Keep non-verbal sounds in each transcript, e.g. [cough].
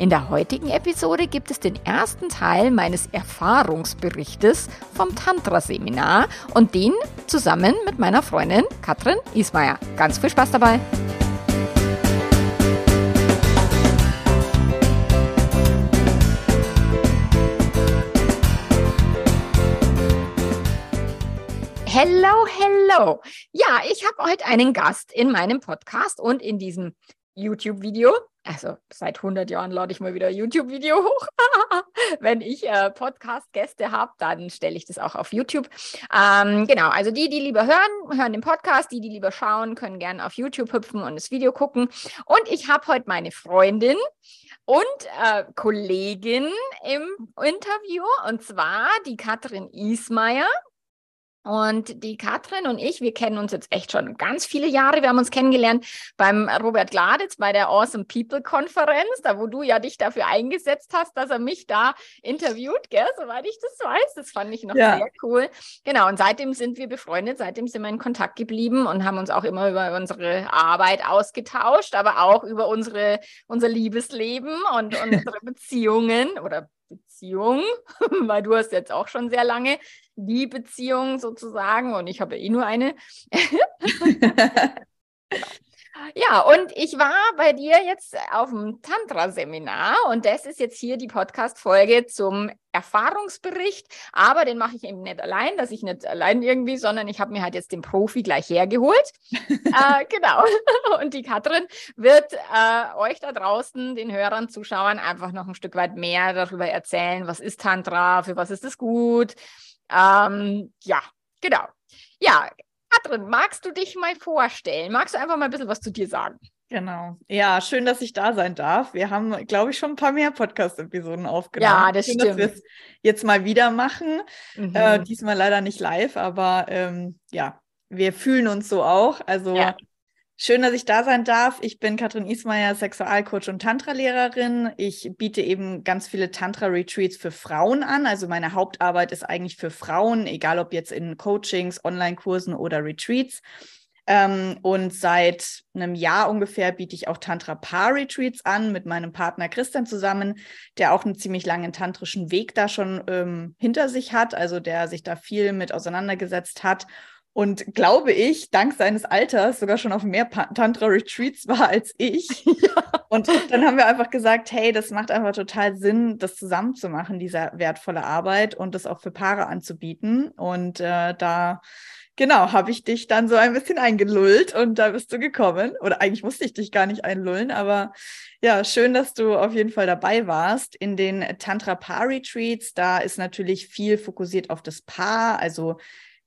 In der heutigen Episode gibt es den ersten Teil meines Erfahrungsberichtes vom Tantra-Seminar und den zusammen mit meiner Freundin Katrin Ismaier. Ganz viel Spaß dabei! Hello, hello. Ja, ich habe heute einen Gast in meinem Podcast und in diesem YouTube-Video also seit 100 Jahren lade ich mal wieder ein YouTube-Video hoch. [laughs] Wenn ich äh, Podcast-Gäste habe, dann stelle ich das auch auf YouTube. Ähm, genau, also die, die lieber hören, hören den Podcast. Die, die lieber schauen, können gerne auf YouTube hüpfen und das Video gucken. Und ich habe heute meine Freundin und äh, Kollegin im Interview, und zwar die Katrin Ismaier. Und die Katrin und ich, wir kennen uns jetzt echt schon ganz viele Jahre. Wir haben uns kennengelernt beim Robert Gladitz bei der Awesome People Konferenz, da wo du ja dich dafür eingesetzt hast, dass er mich da interviewt, gell? soweit ich das weiß. Das fand ich noch ja. sehr cool. Genau, und seitdem sind wir befreundet, seitdem sind wir in Kontakt geblieben und haben uns auch immer über unsere Arbeit ausgetauscht, aber auch über unsere, unser Liebesleben und [laughs] unsere Beziehungen oder Beziehung, [laughs] weil du hast jetzt auch schon sehr lange die Beziehung sozusagen und ich habe eh nur eine. [laughs] [laughs] Ja, und ich war bei dir jetzt auf dem Tantra-Seminar und das ist jetzt hier die Podcast-Folge zum Erfahrungsbericht, aber den mache ich eben nicht allein, dass ich nicht allein irgendwie, sondern ich habe mir halt jetzt den Profi gleich hergeholt. [laughs] äh, genau. [laughs] Und die Katrin wird äh, euch da draußen, den Hörern, Zuschauern, einfach noch ein Stück weit mehr darüber erzählen, was ist Tantra, für was ist es gut. Ähm, ja, genau. Ja, Katrin, magst du dich mal vorstellen? Magst du einfach mal ein bisschen was zu dir sagen? Genau. Ja, schön, dass ich da sein darf. Wir haben, glaube ich, schon ein paar mehr Podcast-Episoden aufgenommen. Ja, das schön, stimmt. Dass wir es jetzt mal wieder machen. Mhm. Äh, diesmal leider nicht live, aber ähm, ja, wir fühlen uns so auch. Also ja. Schön, dass ich da sein darf. Ich bin Katrin Ismaier, Sexualcoach und Tantra-Lehrerin. Ich biete eben ganz viele Tantra-Retreats für Frauen an. Also meine Hauptarbeit ist eigentlich für Frauen, egal ob jetzt in Coachings, Online-Kursen oder Retreats. Ähm, und seit einem Jahr ungefähr biete ich auch Tantra-Paar-Retreats an mit meinem Partner Christian zusammen, der auch einen ziemlich langen tantrischen Weg da schon ähm, hinter sich hat, also der sich da viel mit auseinandergesetzt hat und glaube ich, dank seines Alters sogar schon auf mehr Tantra-Retreats war als ich. [laughs] Ja. Und dann haben wir einfach gesagt, hey, das macht einfach total Sinn, das zusammen zu machen, diese wertvolle Arbeit und das auch für Paare anzubieten. Und äh, da, genau, habe ich dich dann so ein bisschen eingelullt und da bist du gekommen. Oder eigentlich musste ich dich gar nicht einlullen, aber ja, schön, dass du auf jeden Fall dabei warst. In den Tantra-Paar-Retreats, da ist natürlich viel fokussiert auf das Paar, also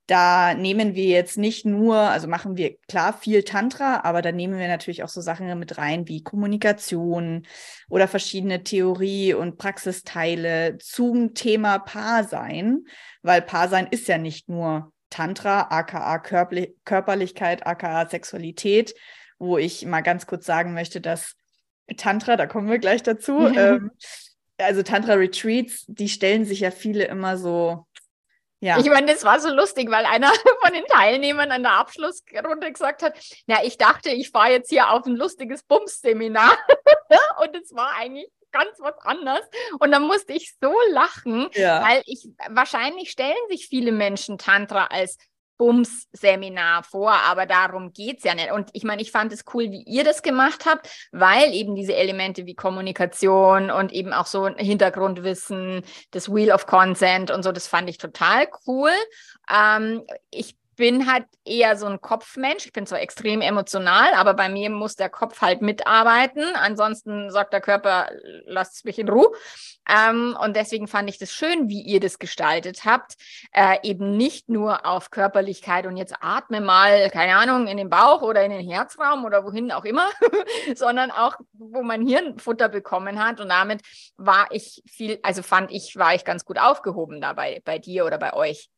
da nehmen wir jetzt nicht nur, also machen wir klar viel Tantra, aber da nehmen wir natürlich auch so Sachen mit rein wie Kommunikation oder verschiedene Theorie- und Praxisteile zum Thema Paarsein, weil Paarsein ist ja nicht nur Tantra, aka Körperlichkeit, aka Sexualität, wo ich mal ganz kurz sagen möchte, dass Tantra, da kommen wir gleich dazu, [laughs] ähm, also Tantra-Retreats, die stellen sich ja viele immer so ja. Ich meine, das war so lustig, weil einer [laughs] von den Teilnehmern an der Abschlussrunde gesagt hat, na, ich dachte, ich fahre jetzt hier auf ein lustiges Bums-Seminar [laughs] und es war eigentlich ganz was anderes. Und dann musste ich so lachen, ja. weil ich wahrscheinlich stellen sich viele Menschen Tantra als Bums-Seminar vor, aber darum geht es ja nicht. Und ich meine, ich fand es cool, wie ihr das gemacht habt, weil eben diese Elemente wie Kommunikation und eben auch so Hintergrundwissen, das Wheel of Consent und so, das fand ich total cool. Ähm, ich bin halt eher so ein Kopfmensch. Ich bin zwar extrem emotional, aber bei mir muss der Kopf halt mitarbeiten. Ansonsten sagt der Körper, lasst mich in Ruhe. Ähm, und deswegen fand ich das schön, wie ihr das gestaltet habt. Äh, eben nicht nur auf Körperlichkeit und jetzt atme mal, keine Ahnung, in den Bauch oder in den Herzraum oder wohin auch immer, [laughs] sondern auch, wo man Hirnfutter bekommen hat. Und damit war ich viel, also fand ich, war ich ganz gut aufgehoben dabei bei dir oder bei euch.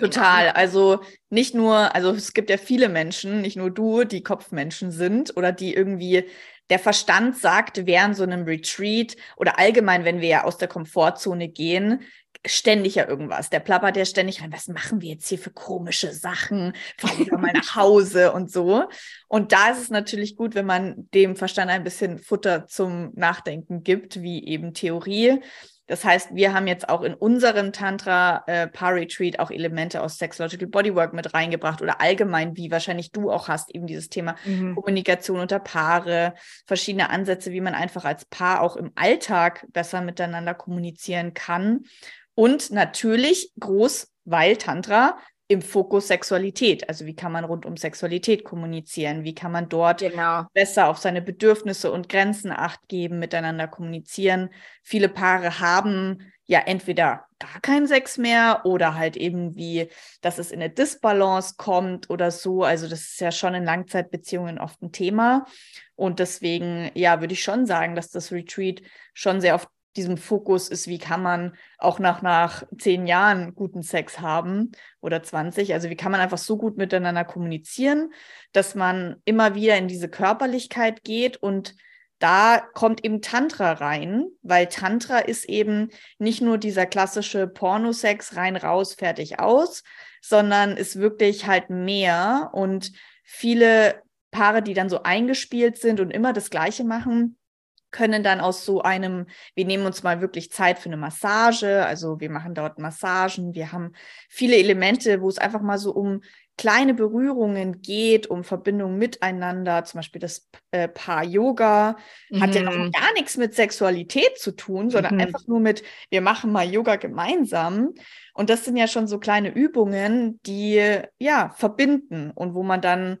Total. Also nicht nur, also es gibt ja viele Menschen, nicht nur du, die Kopfmenschen sind oder die irgendwie der Verstand sagt während so einem Retreat oder allgemein, wenn wir ja aus der Komfortzone gehen, ständig ja irgendwas. Der plappert ja ständig rein, was machen wir jetzt hier für komische Sachen? Fahr lieber mal nach Hause und so. Und da ist es natürlich gut, wenn man dem Verstand ein bisschen Futter zum Nachdenken gibt, wie eben Theorie. Das heißt, wir haben jetzt auch in unserem Tantra äh, Paar Retreat auch Elemente aus Sexological Bodywork mit reingebracht oder allgemein, wie wahrscheinlich du auch hast, eben dieses Thema mhm. Kommunikation unter Paare, verschiedene Ansätze, wie man einfach als Paar auch im Alltag besser miteinander kommunizieren kann. Und natürlich groß, weil Tantra im Fokus Sexualität. Also wie kann man rund um Sexualität kommunizieren? Wie kann man dort genau. besser auf seine Bedürfnisse und Grenzen acht geben, miteinander kommunizieren? Viele Paare haben ja entweder gar keinen Sex mehr oder halt eben wie, dass es in eine Disbalance kommt oder so. Also das ist ja schon in Langzeitbeziehungen oft ein Thema. Und deswegen, ja, würde ich schon sagen, dass das Retreat schon sehr auf diesem Fokus ist, wie kann man auch nach, nach zehn Jahren guten Sex haben oder 20. Also wie kann man einfach so gut miteinander kommunizieren, dass man immer wieder in diese Körperlichkeit geht und da kommt eben Tantra rein, weil Tantra ist eben nicht nur dieser klassische Pornosex rein, raus, fertig, aus, sondern ist wirklich halt mehr und viele Paare, die dann so eingespielt sind und immer das Gleiche machen, können dann aus so einem, wir nehmen uns mal wirklich Zeit für eine Massage, also wir machen dort Massagen, wir haben viele Elemente, wo es einfach mal so um kleine Berührungen geht, um Verbindung miteinander, zum Beispiel das äh, Paar Yoga, mhm. hat ja noch mhm. gar nichts mit Sexualität zu tun, sondern mhm. einfach nur mit, wir machen mal Yoga gemeinsam. Und das sind ja schon so kleine Übungen, die ja verbinden und wo man dann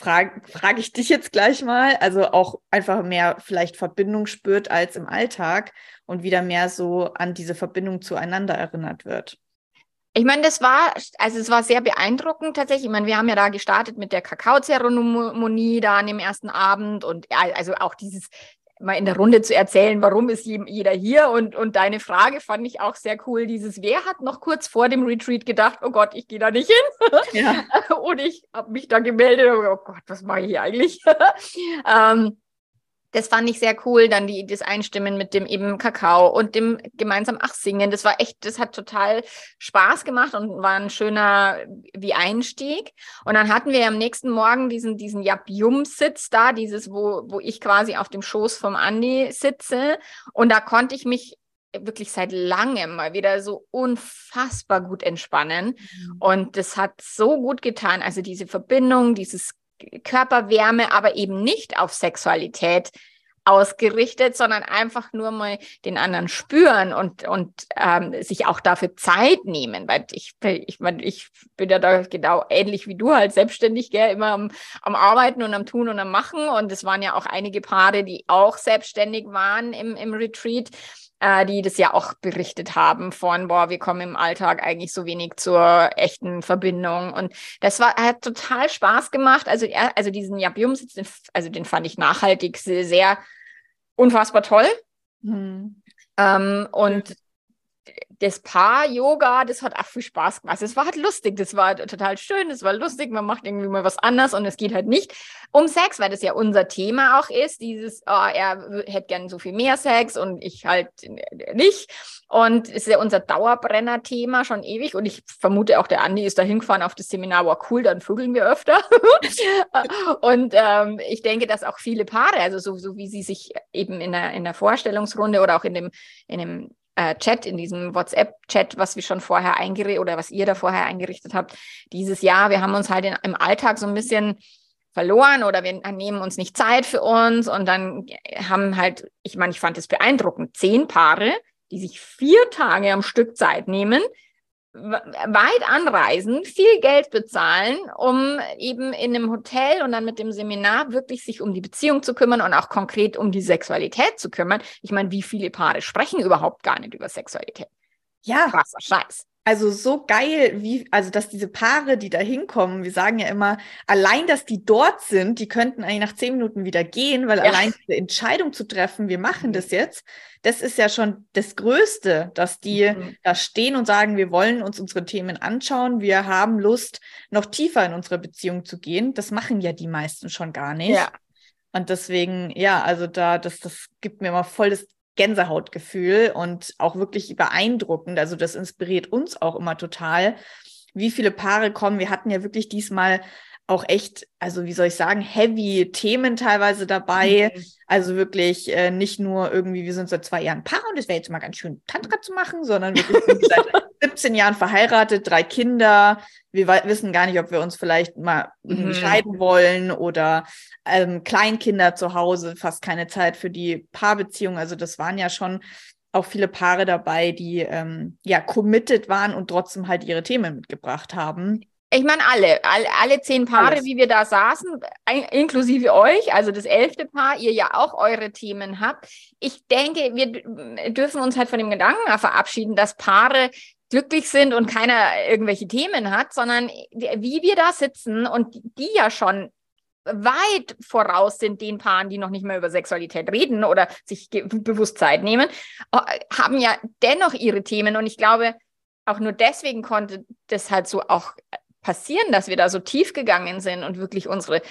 frage frag ich dich jetzt gleich mal, also auch einfach mehr vielleicht Verbindung spürt als im Alltag und wieder mehr so an diese Verbindung zueinander erinnert wird. Ich meine, das war, also es war sehr beeindruckend tatsächlich. Ich meine, wir haben ja da gestartet mit der Kakaozeremonie da an dem ersten Abend und also auch dieses mal in der Runde zu erzählen, warum ist jeder hier und, und deine Frage fand ich auch sehr cool. Dieses, wer hat noch kurz vor dem Retreat gedacht, oh Gott, ich gehe da nicht hin? [laughs] Ja. und ich habe mich da gemeldet, oh Gott, was mache ich hier eigentlich? [laughs] ähm, das fand ich sehr cool. Dann die, das Einstimmen mit dem eben Kakao und dem gemeinsam Ach singen. Das war echt, das hat total Spaß gemacht und war ein schöner wie Einstieg. Und dann hatten wir am nächsten Morgen diesen, diesen Yab-Yum-Sitz da, dieses, wo, wo ich quasi auf dem Schoß vom Andi sitze. Und da konnte ich mich wirklich seit langem mal wieder so unfassbar gut entspannen. Mhm. Und das hat so gut getan. Also diese Verbindung, dieses Körperwärme, aber eben nicht auf Sexualität ausgerichtet, sondern einfach nur mal den anderen spüren und, und ähm, sich auch dafür Zeit nehmen, weil ich, ich meine, ich bin ja da genau ähnlich wie du halt selbstständig, gell, immer am, am Arbeiten und am Tun und am Machen. Und es waren ja auch einige Paare, die auch selbstständig waren im, im Retreat äh, die das ja auch berichtet haben von, boah, wir kommen im Alltag eigentlich so wenig zur echten Verbindung. Und das war, hat total Spaß gemacht. Also, also diesen Jabium-Sitz, also den fand ich nachhaltig sehr, sehr unfassbar toll. Mhm. Ähm, und das Paar-Yoga, das hat auch viel Spaß gemacht. Es war halt lustig, das war total schön, das war lustig, man macht irgendwie mal was anderes und es geht halt nicht um Sex, weil das ja unser Thema auch ist, dieses, oh, er hätte gern so viel mehr Sex und ich halt nicht. Und es ist ja unser Dauerbrenner-Thema schon ewig und ich vermute auch, der Andi ist da hingefahren auf das Seminar, war cool, dann vögeln wir öfter. [laughs] und ähm, ich denke, dass auch viele Paare, also so, so wie sie sich eben in der, in der Vorstellungsrunde oder auch in dem, in dem äh, Chat, in diesem WhatsApp-Chat, was wir schon vorher eingerichtet oder was ihr da vorher eingerichtet habt, dieses Jahr, wir haben uns halt in, im Alltag so ein bisschen verloren oder wir nehmen uns nicht Zeit für uns und dann haben halt, ich meine, ich fand es beeindruckend, zehn Paare, die sich vier Tage am Stück Zeit nehmen, weit anreisen, viel Geld bezahlen, um eben in einem Hotel und dann mit dem Seminar wirklich sich um die Beziehung zu kümmern und auch konkret um die Sexualität zu kümmern. Ich meine, wie viele Paare sprechen überhaupt gar nicht über Sexualität? Ja. Krasser Scheiß. Also so geil, wie, also dass diese Paare, die da hinkommen, wir sagen ja immer, allein, dass die dort sind, die könnten eigentlich nach zehn Minuten wieder gehen, weil ja. allein diese Entscheidung zu treffen, wir machen mhm. das jetzt, das ist ja schon das Größte, dass die mhm. da stehen und sagen, wir wollen uns unsere Themen anschauen, wir haben Lust, noch tiefer in unsere Beziehung zu gehen. Das machen ja die meisten schon gar nicht. Ja. Und deswegen, ja, also da, das, das gibt mir immer voll das Gänsehautgefühl und auch wirklich beeindruckend. Also das inspiriert uns auch immer total, wie viele Paare kommen. Wir hatten ja wirklich diesmal auch echt, also wie soll ich sagen, heavy Themen teilweise dabei. Mhm. Also wirklich äh, nicht nur irgendwie, wir sind seit zwei Jahren Paar und es wäre jetzt mal ganz schön Tantra zu machen, sondern wirklich seit [laughs] 17 Jahren verheiratet, drei Kinder. Wir wissen gar nicht, ob wir uns vielleicht mal mhm. scheiden wollen oder ähm, Kleinkinder zu Hause, fast keine Zeit für die Paarbeziehung. Also das waren ja schon auch viele Paare dabei, die ähm, ja committed waren und trotzdem halt ihre Themen mitgebracht haben. Ich meine, alle, alle, alle zehn Paare, Alles. wie wir da saßen, inklusive euch, also das elfte Paar, ihr ja auch eure Themen habt. Ich denke, wir dürfen uns halt von dem Gedanken verabschieden, dass Paare glücklich sind und keiner irgendwelche Themen hat, sondern wie wir da sitzen und die ja schon weit voraus sind den Paaren, die noch nicht mehr über Sexualität reden oder sich bewusst Zeit nehmen, äh, haben ja dennoch ihre Themen. Und ich glaube, auch nur deswegen konnte das halt so auch passieren, dass wir da so tief gegangen sind und wirklich unsere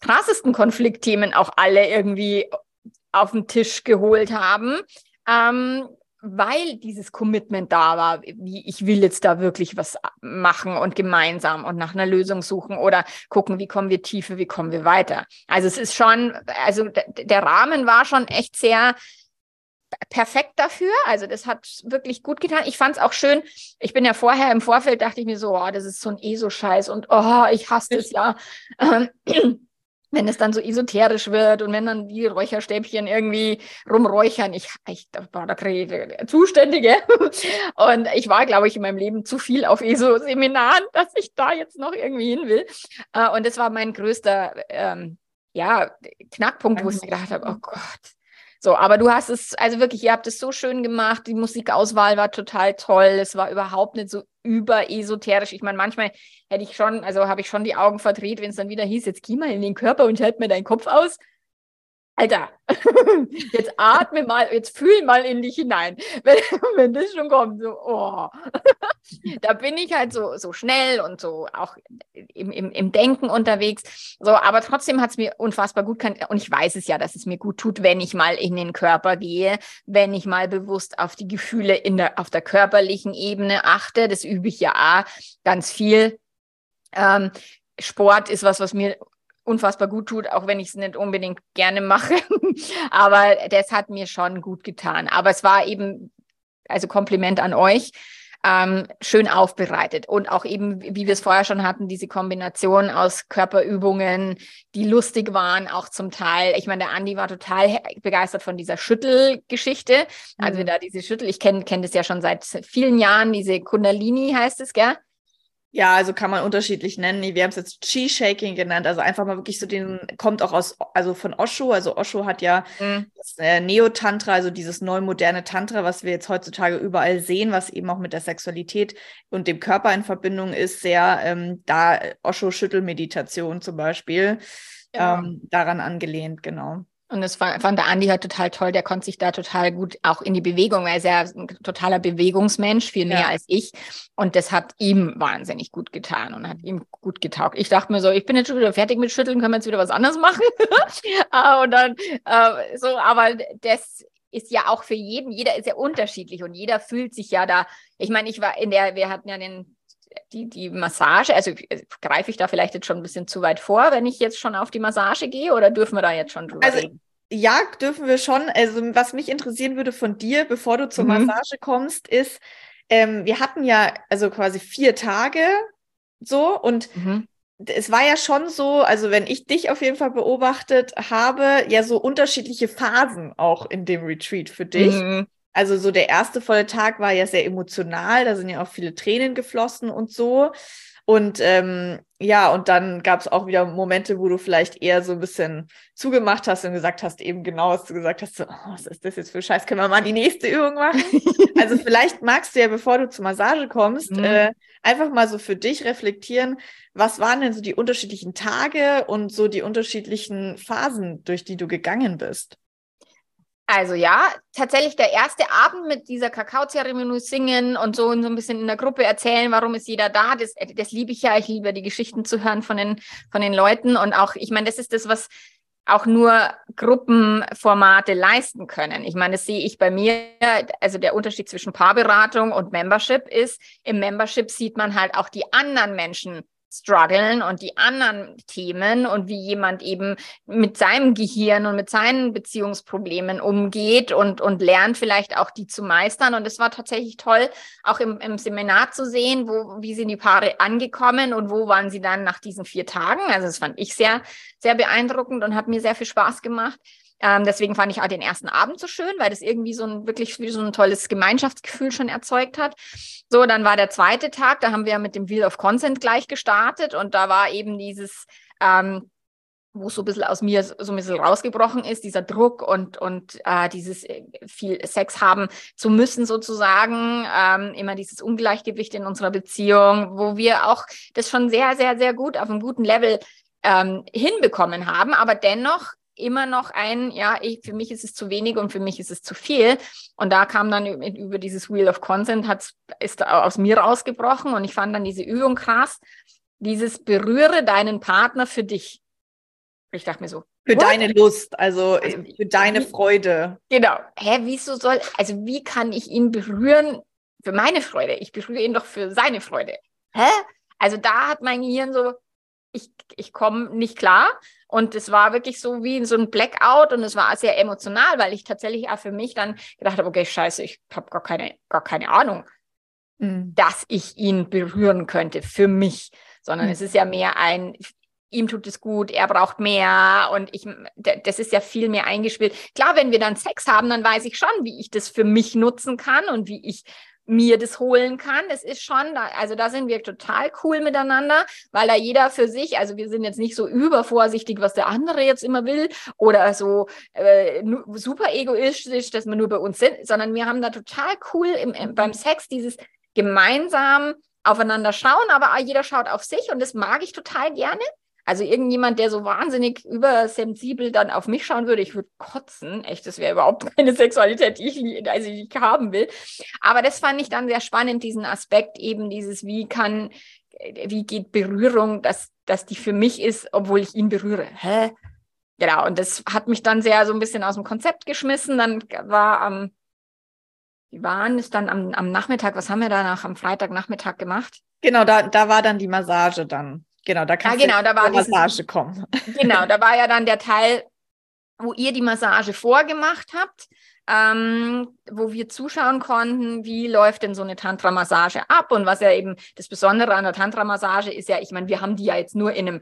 krassesten Konfliktthemen auch alle irgendwie auf den Tisch geholt haben. Ähm, weil dieses Commitment da war, wie ich will jetzt da wirklich was machen und gemeinsam und nach einer Lösung suchen oder gucken, wie kommen wir tiefer, wie kommen wir weiter. Also es ist schon, also der Rahmen war schon echt sehr perfekt dafür. Also das hat wirklich gut getan. Ich fand es auch schön. Ich bin ja vorher im Vorfeld, dachte ich mir so, oh, das ist so ein ESO-Scheiß und oh, ich hasse es ja. Ähm, [clears throat] wenn es dann so esoterisch wird und wenn dann die Räucherstäbchen irgendwie rumräuchern, ich, ich war da Zuständige. [laughs] Und ich war, glaube ich, in meinem Leben zu viel auf ESO-Seminaren, [laughs] dass ich da jetzt noch irgendwie hin will. Äh, und das war mein größter ähm, ja, Knackpunkt, wo ich mir gedacht habe, oh Gott, so, aber du hast es, also wirklich, ihr habt es so schön gemacht. Die Musikauswahl war total toll. Es war überhaupt nicht so überesoterisch. Ich meine, manchmal hätte ich schon, also habe ich schon die Augen verdreht, wenn es dann wieder hieß, jetzt geh mal in den Körper und halt mir deinen Kopf aus. Alter, [laughs] jetzt atme mal, jetzt fühl mal in dich hinein. [laughs] Wenn, wenn das schon kommt, so, oh. [laughs] da bin ich halt so, so schnell und so auch im, im, im Denken unterwegs. So, aber trotzdem hat es mir unfassbar gut kann und ich weiß es ja, dass es mir gut tut, wenn ich mal in den Körper gehe, wenn ich mal bewusst auf die Gefühle in der, auf der körperlichen Ebene achte. Das übe ich ja auch ganz viel. Ähm, Sport ist was, was mir unfassbar gut tut, auch wenn ich es nicht unbedingt gerne mache. [laughs] Aber das hat mir schon gut getan. Aber es war eben, also Kompliment an euch. Ähm, schön aufbereitet und auch eben, wie wir es vorher schon hatten, diese Kombination aus Körperübungen, die lustig waren, auch zum Teil. Ich meine, der Andi war total begeistert von dieser Schüttelgeschichte. Also mhm. da diese Schüttel, ich kenne kenn das ja schon seit vielen Jahren, diese Kundalini heißt es, gell? Ja, also kann man unterschiedlich nennen. Wir haben es jetzt Chi-Shaking genannt. Also einfach mal wirklich so den, kommt auch aus, also von Osho. Also Osho hat ja mhm. das äh, Neo-Tantra, also dieses neu moderne Tantra, was wir jetzt heutzutage überall sehen, was eben auch mit der Sexualität und dem Körper in Verbindung ist, sehr ähm, da Osho-Schüttelmeditation zum Beispiel, ja. ähm, daran angelehnt, genau. Und das fand der Andi halt total toll. Der konnte sich da total gut auch in die Bewegung, weil er ist ja ein totaler Bewegungsmensch, viel mehr ja. als ich. Und das hat ihm wahnsinnig gut getan und hat ihm gut getaugt. Ich dachte mir so, ich bin jetzt schon wieder fertig mit Schütteln, können wir jetzt wieder was anderes machen? [laughs] Ah, und dann äh, so, aber das ist ja auch für jeden, jeder ist ja unterschiedlich und jeder fühlt sich ja da. Ich meine, ich war in der, wir hatten ja den die, die Massage, also greife ich da vielleicht jetzt schon ein bisschen zu weit vor, wenn ich jetzt schon auf die Massage gehe oder dürfen wir da jetzt schon drüber also, reden? Ja, dürfen wir schon. Also was mich interessieren würde von dir, bevor du zur mhm. Massage kommst, ist, ähm, wir hatten ja also quasi vier Tage so und mhm. es war ja schon so, also wenn ich dich auf jeden Fall beobachtet habe, ja so unterschiedliche Phasen auch in dem Retreat für dich. Mhm. Also so der erste volle Tag war ja sehr emotional, da sind ja auch viele Tränen geflossen und so. Und ähm, ja, und dann gab es auch wieder Momente, wo du vielleicht eher so ein bisschen zugemacht hast und gesagt hast, eben genau, was du gesagt hast, so, oh, was ist das jetzt für Scheiß, können wir mal die nächste Übung machen? [laughs] also vielleicht magst du ja, bevor du zur Massage kommst, mhm. äh, einfach mal so für dich reflektieren, was waren denn so die unterschiedlichen Tage und so die unterschiedlichen Phasen, durch die du gegangen bist? Also ja, tatsächlich der erste Abend mit dieser Kakaozeremonie singen und so und so ein bisschen in der Gruppe erzählen, warum ist jeder da, das, das liebe ich ja. Ich liebe die Geschichten zu hören von den, von den Leuten und auch, ich meine, das ist das, was auch nur Gruppenformate leisten können. Ich meine, das sehe ich bei mir, also der Unterschied zwischen Paarberatung und Membership ist, im Membership sieht man halt auch die anderen Menschen strugglen und die anderen Themen und wie jemand eben mit seinem Gehirn und mit seinen Beziehungsproblemen umgeht und, und lernt vielleicht auch die zu meistern. Und es war tatsächlich toll, auch im, im Seminar zu sehen, wo, wie sind die Paare angekommen und wo waren sie dann nach diesen vier Tagen. Also das fand ich sehr, sehr beeindruckend und hat mir sehr viel Spaß gemacht. Ähm, deswegen fand ich auch den ersten Abend so schön, weil das irgendwie so ein wirklich wie so ein tolles Gemeinschaftsgefühl schon erzeugt hat. So, dann war der zweite Tag, da haben wir mit dem Wheel of Consent gleich gestartet und da war eben dieses, ähm, wo so ein bisschen aus mir so ein bisschen rausgebrochen ist, dieser Druck und, und äh, dieses äh, viel Sex haben zu müssen sozusagen, ähm, immer dieses Ungleichgewicht in unserer Beziehung, wo wir auch das schon sehr, sehr, sehr gut auf einem guten Level ähm, hinbekommen haben, aber dennoch immer noch ein, ja, ich, für mich ist es zu wenig und für mich ist es zu viel. Und da kam dann über dieses Wheel of Consent, hat, ist aus mir rausgebrochen und ich fand dann diese Übung krass. Dieses berühre deinen Partner für dich. Ich dachte mir so. Für what? deine Lust, also, also äh, für deine Freude. Genau. Hä, wieso soll, also wie kann ich ihn berühren für meine Freude? Ich berühre ihn doch für seine Freude. Hä? Also da hat mein Gehirn so, ich, ich komme nicht klar. Und es war wirklich so wie so ein Blackout und es war sehr emotional, weil ich tatsächlich auch für mich dann gedacht habe, okay, scheiße, ich habe gar keine, gar keine Ahnung, mhm. dass ich ihn berühren könnte für mich, sondern mhm. es ist ja mehr ein, ihm tut es gut, er braucht mehr und ich, das ist ja viel mehr eingespielt. Klar, wenn wir dann Sex haben, dann weiß ich schon, wie ich das für mich nutzen kann und wie ich mir das holen kann. Das ist schon, also da sind wir total cool miteinander, weil da jeder für sich, also wir sind jetzt nicht so übervorsichtig, was der andere jetzt immer will oder so äh, super egoistisch, dass wir nur bei uns sind, sondern wir haben da total cool im, im, beim Sex dieses gemeinsam aufeinander schauen, aber jeder schaut auf sich und das mag ich total gerne. Also irgendjemand, der so wahnsinnig übersensibel dann auf mich schauen würde, ich würde kotzen. Echt, das wäre überhaupt [laughs] keine Sexualität, die ich, also die ich haben will. Aber das fand ich dann sehr spannend, diesen Aspekt eben dieses, wie kann, wie geht Berührung, dass, dass die für mich ist, obwohl ich ihn berühre. Hä? Genau, und das hat mich dann sehr so ein bisschen aus dem Konzept geschmissen. Dann war am, wie waren es dann am, am Nachmittag, was haben wir danach am Freitagnachmittag gemacht? Genau, da, da war dann die Massage dann. Genau, da kann ja, genau, da war Massage kommen. [laughs] Genau, da war ja dann der Teil, wo ihr die Massage vorgemacht habt, ähm, wo wir zuschauen konnten, wie läuft denn so eine Tantra-Massage ab und was ja eben das Besondere an der Tantra-Massage ist ja, ich meine, wir haben die ja jetzt nur in einem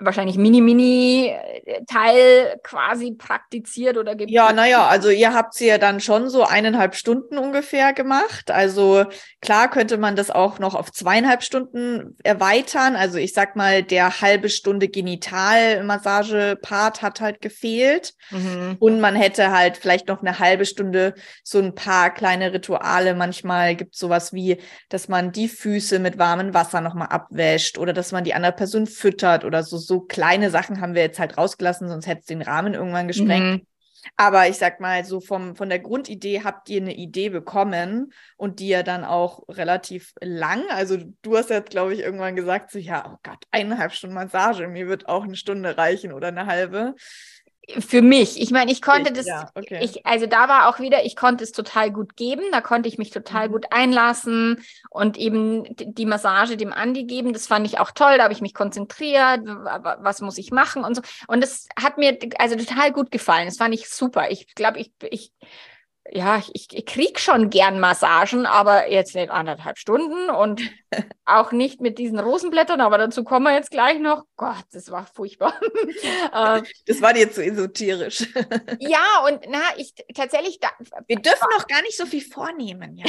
wahrscheinlich Mini-Mini-Teil quasi praktiziert oder gibt. Ja, naja, also ihr habt sie ja dann schon so eineinhalb Stunden ungefähr gemacht. Also klar könnte man das auch noch auf zweieinhalb Stunden erweitern. Also ich sag mal, der halbe Stunde Genital-Massage-Part hat halt gefehlt. Mhm. Und man hätte halt vielleicht noch eine halbe Stunde so ein paar kleine Rituale. Manchmal gibt es sowas wie, dass man die Füße mit warmem Wasser nochmal abwäscht oder dass man die andere Person füttert oder so so kleine Sachen haben wir jetzt halt rausgelassen, sonst hätte es den Rahmen irgendwann gesprengt. Mhm. Aber ich sag mal, so vom, von der Grundidee habt ihr eine Idee bekommen und die ja dann auch relativ lang. Also du hast jetzt, glaube ich, irgendwann gesagt, so ja, oh Gott, eineinhalb Stunden Massage, mir wird auch eine Stunde reichen oder eine halbe für mich. Ich meine, ich konnte ich, das, ja, okay. ich, also da war auch wieder, ich konnte es total gut geben, da konnte ich mich total mhm. gut einlassen und eben die Massage dem Andi geben. Das fand ich auch toll, da habe ich mich konzentriert, was muss ich machen und so. Und das hat mir also total gut gefallen. Das fand ich super. Ich glaube, ich, ich ja, ich, ich krieg schon gern Massagen, aber jetzt nicht anderthalb Stunden und [laughs] auch nicht mit diesen Rosenblättern, aber dazu kommen wir jetzt gleich noch. Gott, das war furchtbar. [laughs] Ähm, das war dir zu esoterisch. [laughs] ja, und na, ich tatsächlich. Da, Wir dürfen noch gar nicht so viel vornehmen, ja.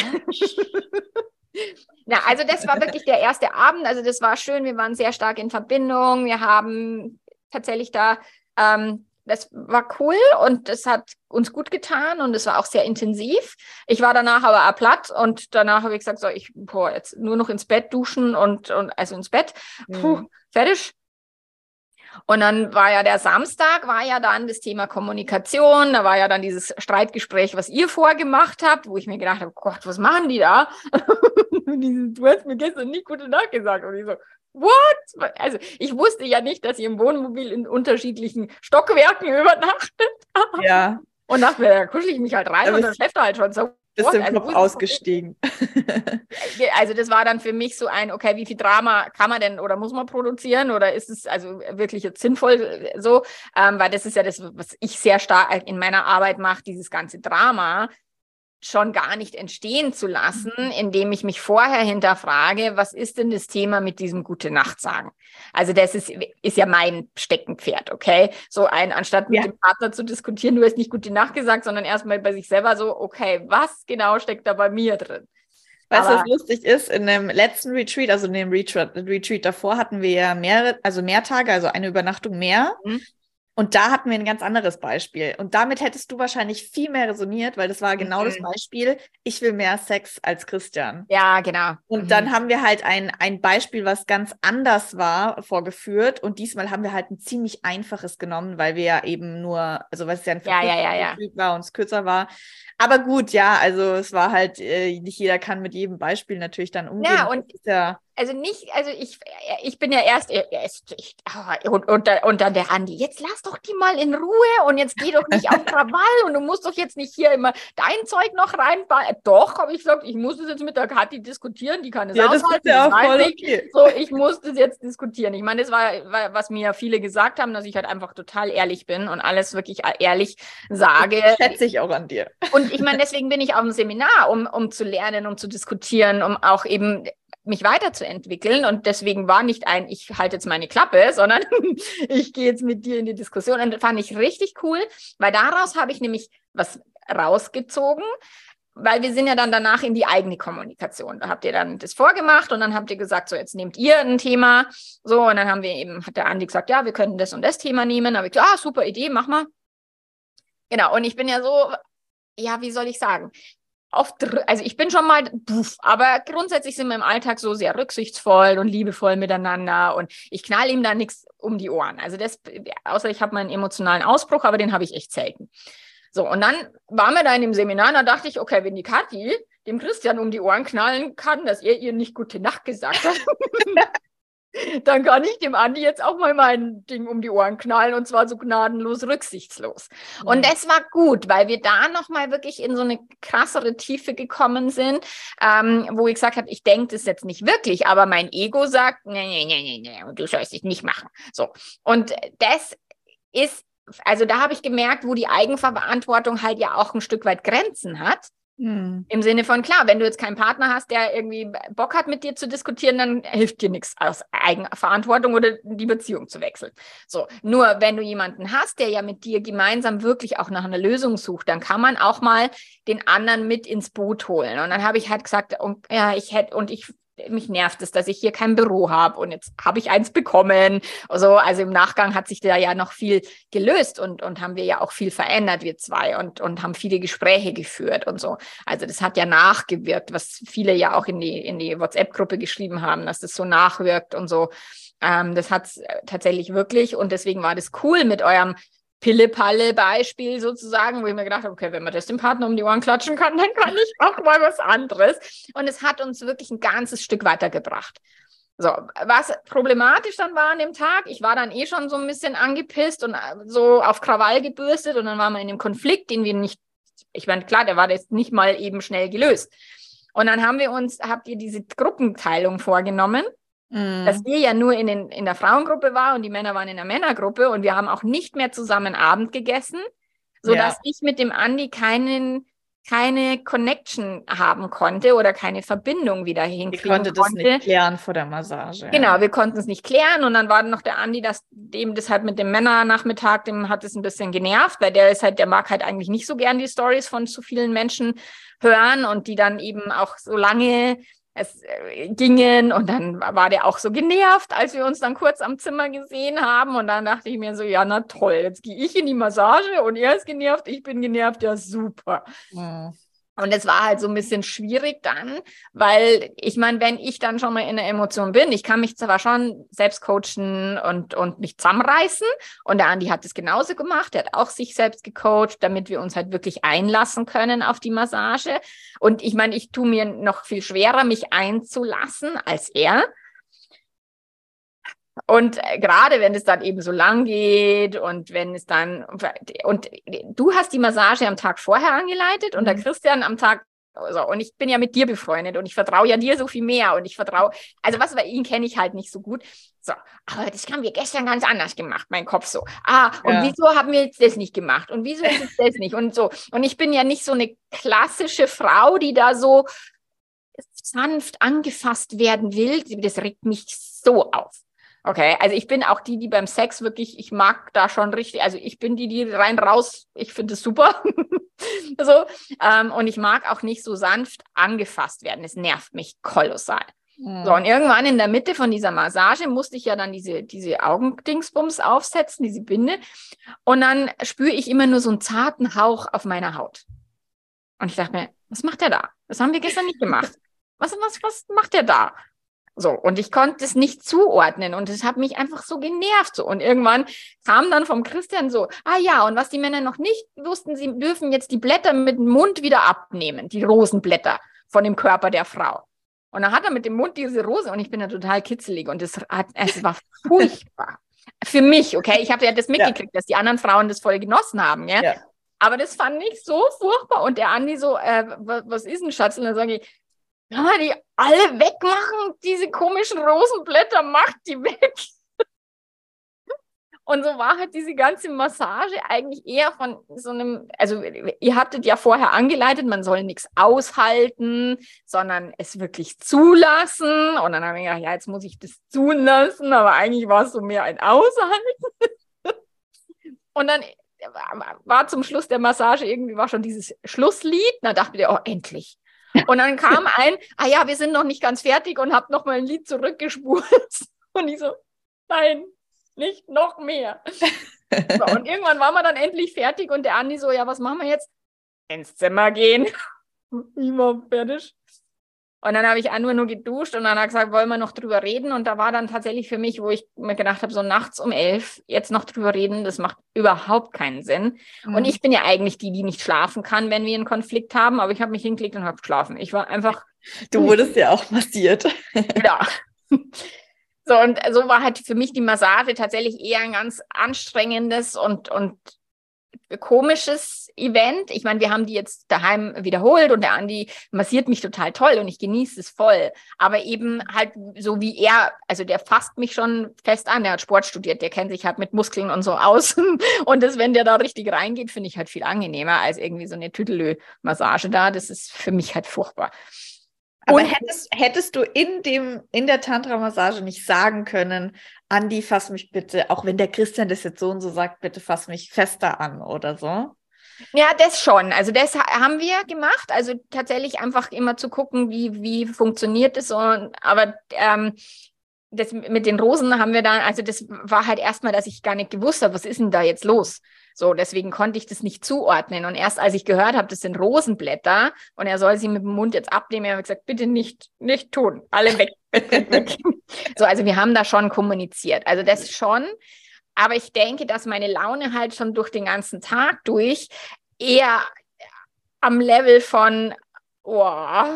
Na, also das war wirklich der erste Abend. Also das war schön. Wir waren sehr stark in Verbindung. Wir haben tatsächlich da, ähm, das war cool und es hat uns gut getan und es war auch sehr intensiv. Ich war danach aber platt und danach habe ich gesagt, so ich boah, jetzt nur noch ins Bett duschen und, und also ins Bett. Puh, mhm. fertig. Und dann war ja der Samstag, war ja dann das Thema Kommunikation, da war ja dann dieses Streitgespräch, was ihr vorgemacht habt, wo ich mir gedacht habe, Gott, was machen die da? [laughs] du hast mir gestern nicht gute Nacht gesagt. Und ich so, what? Also ich wusste ja nicht, dass ihr im Wohnmobil in unterschiedlichen Stockwerken übernachtet. [laughs] Ja. Und dachte mir, da kuschel ich mich halt rein und dann schläft er halt schon so bist im also, Kopf ausgestiegen. also das war dann für mich so ein, okay, wie viel Drama kann man denn oder muss man produzieren oder ist es also wirklich jetzt sinnvoll so, ähm, weil das ist ja das, was ich sehr stark in meiner Arbeit mache, dieses ganze Drama schon gar nicht entstehen zu lassen, mhm. indem ich mich vorher hinterfrage, was ist denn das Thema mit diesem Gute Nacht sagen? Also das ist, ist ja mein Steckenpferd, okay? So ein, anstatt mit ja. dem Partner zu diskutieren, du hast nicht Gute Nacht gesagt, sondern erstmal bei sich selber so, okay, was genau steckt da bei mir drin? Weißt du, was lustig ist? In dem letzten Retreat, also in dem Retreat, Retreat davor hatten wir ja mehrere, also mehr Tage, also eine Übernachtung mehr. Mhm. Und da hatten wir ein ganz anderes Beispiel. Und damit hättest du wahrscheinlich viel mehr resoniert, weil das war genau mhm. das Beispiel, ich will mehr Sex als Christian. Ja, genau. Und mhm. dann haben wir halt ein, ein Beispiel, was ganz anders war, vorgeführt. Und diesmal haben wir halt ein ziemlich einfaches genommen, weil wir ja eben nur, also was ja ein ja, ja, ja, ja. war und es kürzer war. Aber gut, ja, also es war halt, äh, nicht jeder kann mit jedem Beispiel natürlich dann umgehen. Ja, und ja also nicht, also ich, ich bin ja erst, erst ich, und, und, und dann der Andi, jetzt lass doch die mal in Ruhe und jetzt geh doch nicht auf Krawall und du musst doch jetzt nicht hier immer dein Zeug noch reinbauen. Doch, habe ich gesagt, ich muss es jetzt mit der Kathi diskutieren, die kann es ja, aushalten. Das ist ja auch voll okay. So, ich muss das jetzt diskutieren. Ich meine, das war, war, was mir viele gesagt haben, dass ich halt einfach total ehrlich bin und alles wirklich ehrlich sage. Das schätze ich auch an dir. Und ich meine, deswegen bin ich auf dem Seminar, um, um zu lernen, um zu diskutieren, um auch eben mich weiterzuentwickeln. Und deswegen war nicht ein, ich halte jetzt meine Klappe, [laughs] sondern ich gehe jetzt mit dir in die Diskussion. Und das fand ich richtig cool, weil daraus habe ich nämlich was rausgezogen, weil wir sind ja dann danach in die eigene Kommunikation. Da habt ihr dann das vorgemacht und dann habt ihr gesagt, so jetzt nehmt ihr ein Thema. So, und dann haben wir eben, hat der Andi gesagt, ja, wir könnten das und das Thema nehmen. Da habe ich gesagt, ah, super Idee, mach mal. Genau, und ich bin ja so, ja, wie soll ich sagen? Oft, also ich bin schon mal, puff, aber grundsätzlich sind wir im Alltag so sehr rücksichtsvoll und liebevoll miteinander und ich knall ihm da nichts um die Ohren. Also das, außer ich habe meinen emotionalen Ausbruch, aber den habe ich echt selten. So, und dann waren wir da in dem Seminar und da dachte ich, okay, wenn die Kathi dem Christian um die Ohren knallen kann, dass er ihr nicht gute Nacht gesagt hat, [laughs] [laughs] [laughs] dann kann ich dem Andi jetzt auch mal mein Ding um die Ohren knallen und zwar so gnadenlos rücksichtslos. Mhm. Und das war gut, weil wir da nochmal wirklich in so eine krassere Tiefe gekommen sind, ähm, wo ich gesagt habe, ich denke das jetzt nicht wirklich, aber mein Ego sagt, nee, nee, nee, nee, nee, du sollst es nicht machen. So. Und das ist, also da habe ich gemerkt, wo die Eigenverantwortung halt ja auch ein Stück weit Grenzen hat. Mhm. Im Sinne von, klar, wenn du jetzt keinen Partner hast, der irgendwie Bock hat, mit dir zu diskutieren, dann hilft dir nichts aus Eigenverantwortung oder die Beziehung zu wechseln. So, nur wenn du jemanden hast, der ja mit dir gemeinsam wirklich auch nach einer Lösung sucht, dann kann man auch mal den anderen mit ins Boot holen. Und dann habe ich halt gesagt, und, ja, ich hätte, und ich mich nervt es, dass ich hier kein Büro habe und jetzt habe ich eins bekommen. Also, also im Nachgang hat sich da ja noch viel gelöst und, und haben wir ja auch viel verändert, wir zwei, und, und haben viele Gespräche geführt und so. Also das hat ja nachgewirkt, was viele ja auch in die, in die WhatsApp-Gruppe geschrieben haben, dass das so nachwirkt und so. Ähm, das hat es tatsächlich wirklich und deswegen war das cool mit eurem Pille-Palle-Beispiel sozusagen, wo ich mir gedacht habe, okay, wenn man das dem Partner um die Ohren klatschen kann, dann kann ich auch mal was anderes. Und es hat uns wirklich ein ganzes Stück weitergebracht. So, was problematisch dann war an dem Tag, ich war dann eh schon so ein bisschen angepisst und äh, so auf Krawall gebürstet und dann waren wir in einem Konflikt, den wir nicht, ich meine, klar, der war jetzt nicht mal eben schnell gelöst. Und dann haben wir uns, habt ihr diese Gruppenteilung vorgenommen Mhm. Dass wir ja nur in, den, in der Frauengruppe waren und die Männer waren in der Männergruppe und wir haben auch nicht mehr zusammen Abend gegessen, sodass ja. ich mit dem Andi keinen, keine Connection haben konnte oder keine Verbindung wieder hinkriegen konnte. Ich konnte das nicht klären vor der Massage. Genau, wir konnten es nicht klären und dann war noch der Andi, dass dem das halt mit dem Männernachmittag, dem hat es ein bisschen genervt, weil der ist halt, der mag halt eigentlich nicht so gern die Stories von zu vielen Menschen hören und die dann eben auch so lange es äh, gingen und dann war der auch so genervt, als wir uns dann kurz am Zimmer gesehen haben und dann dachte ich mir so, ja, na toll, jetzt gehe ich in die Massage und er ist genervt, ich bin genervt, ja super. Mhm. Und es war halt so ein bisschen schwierig dann, weil ich meine, wenn ich dann schon mal in der Emotion bin, ich kann mich zwar schon selbst coachen und, und mich zusammenreißen. Und der Andi hat es genauso gemacht. Er hat auch sich selbst gecoacht, damit wir uns halt wirklich einlassen können auf die Massage. Und ich meine, ich tue mir noch viel schwerer, mich einzulassen als er. Und äh, gerade wenn es dann eben so lang geht und wenn es dann, und du hast die Massage am Tag vorher angeleitet und der mhm. Christian am Tag so, und ich bin ja mit dir befreundet und ich vertraue ja dir so viel mehr und ich vertraue, also was bei ihn kenne ich halt nicht so gut. So, aber das haben wir gestern ganz anders gemacht, mein Kopf so. Ah, und ja. wieso haben wir jetzt das nicht gemacht und wieso ist es das nicht und so. Und ich bin ja nicht so eine klassische Frau, die da so sanft angefasst werden will. Das regt mich so auf. Okay, also ich bin auch die, die beim Sex wirklich, ich mag da schon richtig, also ich bin die, die rein raus, ich finde es super. [laughs] so, ähm, und ich mag auch nicht so sanft angefasst werden. Es nervt mich kolossal. Mhm. So, und irgendwann in der Mitte von dieser Massage musste ich ja dann diese, diese Augendingsbums aufsetzen, diese Binde. Und dann spüre ich immer nur so einen zarten Hauch auf meiner Haut. Und ich dachte mir, was macht der da? Das haben wir gestern nicht gemacht. Was, was, was macht der da? So, und ich konnte es nicht zuordnen und es hat mich einfach so genervt. So. Und irgendwann kam dann vom Christian so, ah ja, und was die Männer noch nicht wussten, sie dürfen jetzt die Blätter mit dem Mund wieder abnehmen, die Rosenblätter von dem Körper der Frau. Und dann hat er mit dem Mund diese Rose und ich bin da total kitzelig und es, hat, es war furchtbar. [laughs] Für mich, okay? Ich habe ja das mitgekriegt, ja. dass die anderen Frauen das voll genossen haben, ja? ja. Aber das fand ich so furchtbar. Und der Andi so, äh, was, was ist ein Schatz? Und dann sage ich, kann man die alle wegmachen? Diese komischen Rosenblätter, macht die weg. Und so war halt diese ganze Massage eigentlich eher von so einem, also ihr habtet ja vorher angeleitet, man soll nichts aushalten, sondern es wirklich zulassen. Und dann habe ich gedacht, ja, jetzt muss ich das zulassen, aber eigentlich war es so mehr ein Aushalten. [laughs] Und dann war zum Schluss der Massage irgendwie war schon dieses Schlusslied. Da dachte ich, oh, endlich. Und dann [laughs] kam ein, ah ja, wir sind noch nicht ganz fertig und hab noch mal ein Lied zurückgespult. [laughs] Und ich so, nein, nicht noch mehr. So, und irgendwann waren wir dann endlich fertig und der Andi so, ja, was machen wir jetzt? Ins Zimmer gehen. [laughs] Ich war fertig. Und dann habe ich einfach nur geduscht und dann hat er gesagt, wollen wir noch drüber reden? Und da war dann tatsächlich für mich, wo ich mir gedacht habe, so nachts um elf jetzt noch drüber reden, das macht überhaupt keinen Sinn. Mhm. Und ich bin ja eigentlich die, die nicht schlafen kann, wenn wir einen Konflikt haben, aber ich habe mich hingelegt und habe geschlafen. Ich war einfach. Du wurdest ja auch massiert. [laughs] ja. So, und so war halt für mich die Massage tatsächlich eher ein ganz anstrengendes und, und komisches Event. Ich meine, wir haben die jetzt daheim wiederholt und der Andi massiert mich total toll und ich genieße es voll. Aber eben halt so wie er, also der fasst mich schon fest an. Der hat Sport studiert, der kennt sich halt mit Muskeln und so aus. [laughs] Und das, wenn der da richtig reingeht, finde ich halt viel angenehmer als irgendwie so eine Tüdelö-Massage da. Das ist für mich halt furchtbar. Aber hättest, hättest du in dem, in der Tantra-Massage nicht sagen können, Andi, fass mich bitte, auch wenn der Christian das jetzt so und so sagt, bitte fass mich fester an oder so? Ja, das schon. Also das haben wir gemacht. Also tatsächlich einfach immer zu gucken, wie, wie funktioniert es. Und, aber ähm, das mit den Rosen haben wir dann, also das war halt erstmal, dass ich gar nicht gewusst habe, was ist denn da jetzt los? So, deswegen konnte ich das nicht zuordnen. Und erst als ich gehört habe, das sind Rosenblätter und er soll sie mit dem Mund jetzt abnehmen, habe ich gesagt, bitte nicht, nicht tun. Alle weg. weg. [laughs] so, also wir haben da schon kommuniziert. Also das schon. Aber ich denke, dass meine Laune halt schon durch den ganzen Tag durch eher am Level von, oh,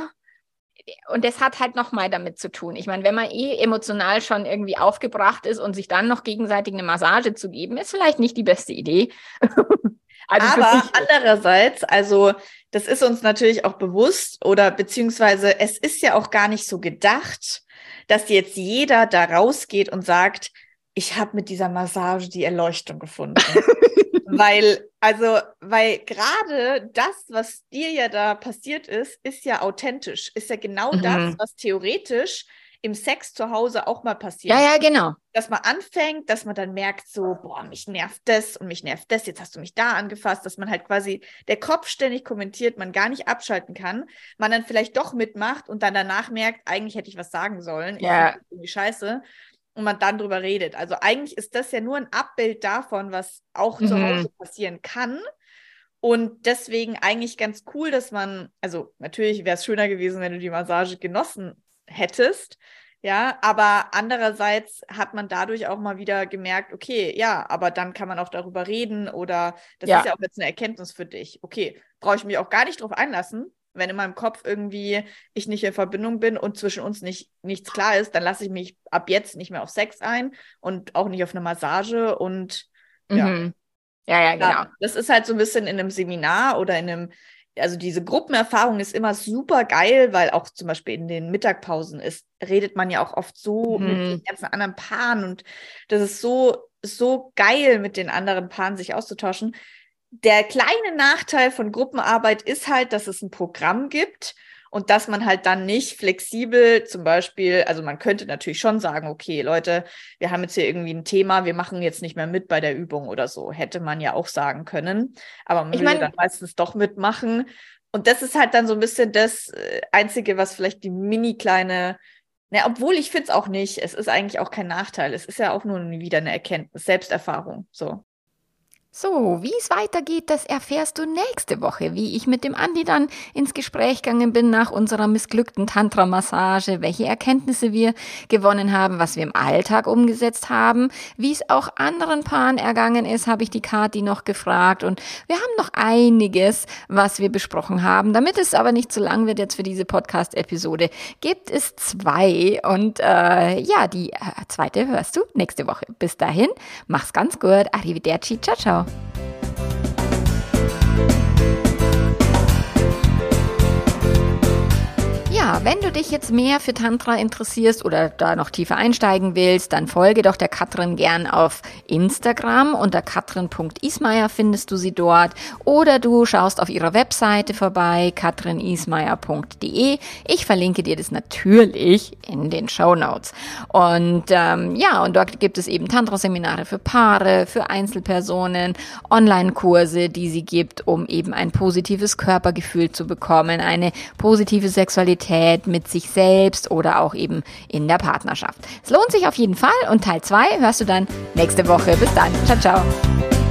und das hat halt nochmal damit zu tun. Ich meine, wenn man eh emotional schon irgendwie aufgebracht ist und sich dann noch gegenseitig eine Massage zu geben, ist vielleicht nicht die beste Idee. [laughs] also Aber andererseits, also das ist uns natürlich auch bewusst oder beziehungsweise es ist ja auch gar nicht so gedacht, dass jetzt jeder da rausgeht und sagt, ich habe mit dieser Massage die Erleuchtung gefunden. [laughs] weil, also, weil gerade das, was dir ja da passiert ist, ist ja authentisch, ist ja genau mhm. das, was theoretisch im Sex zu Hause auch mal passieren. Ja, ja, genau. Dass man anfängt, dass man dann merkt, so, boah, mich nervt das und mich nervt das, jetzt hast du mich da angefasst, dass man halt quasi der Kopf ständig kommentiert, man gar nicht abschalten kann, man dann vielleicht doch mitmacht und dann danach merkt, eigentlich hätte ich was sagen sollen. Ja. Irgendwie scheiße. Und man dann drüber redet. Also eigentlich ist das ja nur ein Abbild davon, was auch mhm. zu Hause passieren kann. Und deswegen eigentlich ganz cool, dass man, also natürlich wäre es schöner gewesen, wenn du die Massage genossen hättest. Ja, aber andererseits hat man dadurch auch mal wieder gemerkt, okay, ja, aber dann kann man auch darüber reden oder das ja. ist ja auch jetzt eine Erkenntnis für dich. Okay, brauche ich mich auch gar nicht drauf einlassen. Wenn in meinem Kopf irgendwie ich nicht in Verbindung bin und zwischen uns nicht nichts klar ist, dann lasse ich mich ab jetzt nicht mehr auf Sex ein und auch nicht auf eine Massage und ja. Mhm. Ja, ja, genau. Ja, das ist halt so ein bisschen in einem Seminar oder in einem, also diese Gruppenerfahrung ist immer super geil, weil auch zum Beispiel in den Mittagpausen ist, redet man ja auch oft so mhm. mit den ganzen anderen Paaren und das ist so, so geil, mit den anderen Paaren sich auszutauschen. Der kleine Nachteil von Gruppenarbeit ist halt, dass es ein Programm gibt und dass man halt dann nicht flexibel zum Beispiel, also man könnte natürlich schon sagen, okay, Leute, wir haben jetzt hier irgendwie ein Thema, wir machen jetzt nicht mehr mit bei der Übung oder so. Hätte man ja auch sagen können. Aber man ich will dann meistens doch mitmachen. Und das ist halt dann so ein bisschen das äh, Einzige, was vielleicht die mini kleine na, obwohl ich finde es auch nicht. Es ist eigentlich auch kein Nachteil. Es ist ja auch nur wieder eine Erkenntnis, Selbsterfahrung. So. So, wie es weitergeht, das erfährst du nächste Woche, wie ich mit dem Andi dann ins Gespräch gegangen bin nach unserer missglückten Tantra-Massage, welche Erkenntnisse wir gewonnen haben, was wir im Alltag umgesetzt haben, wie es auch anderen Paaren ergangen ist, habe ich die Kati noch gefragt und wir haben noch einiges, was wir besprochen haben. Damit es aber nicht zu lang wird jetzt für diese Podcast-Episode, gibt es zwei und äh, ja, die äh, zweite hörst du nächste Woche. Bis dahin, mach's ganz gut, arrivederci, ciao, ciao. now. Wenn du dich jetzt mehr für Tantra interessierst oder da noch tiefer einsteigen willst, dann folge doch der Katrin gern auf Instagram. Unter katrin.ismeier findest du sie dort. Oder du schaust auf ihrer Webseite vorbei, katrinismeier.de. Ich verlinke dir das natürlich in den Show Notes. Und ähm, ja, und dort gibt es eben Tantra-Seminare für Paare, für Einzelpersonen, Online-Kurse, die sie gibt, um eben ein positives Körpergefühl zu bekommen, eine positive Sexualität Intimität mit sich selbst oder auch eben in der Partnerschaft. Es lohnt sich auf jeden Fall und Teil 2 hörst du dann nächste Woche. Bis dann. Ciao, ciao.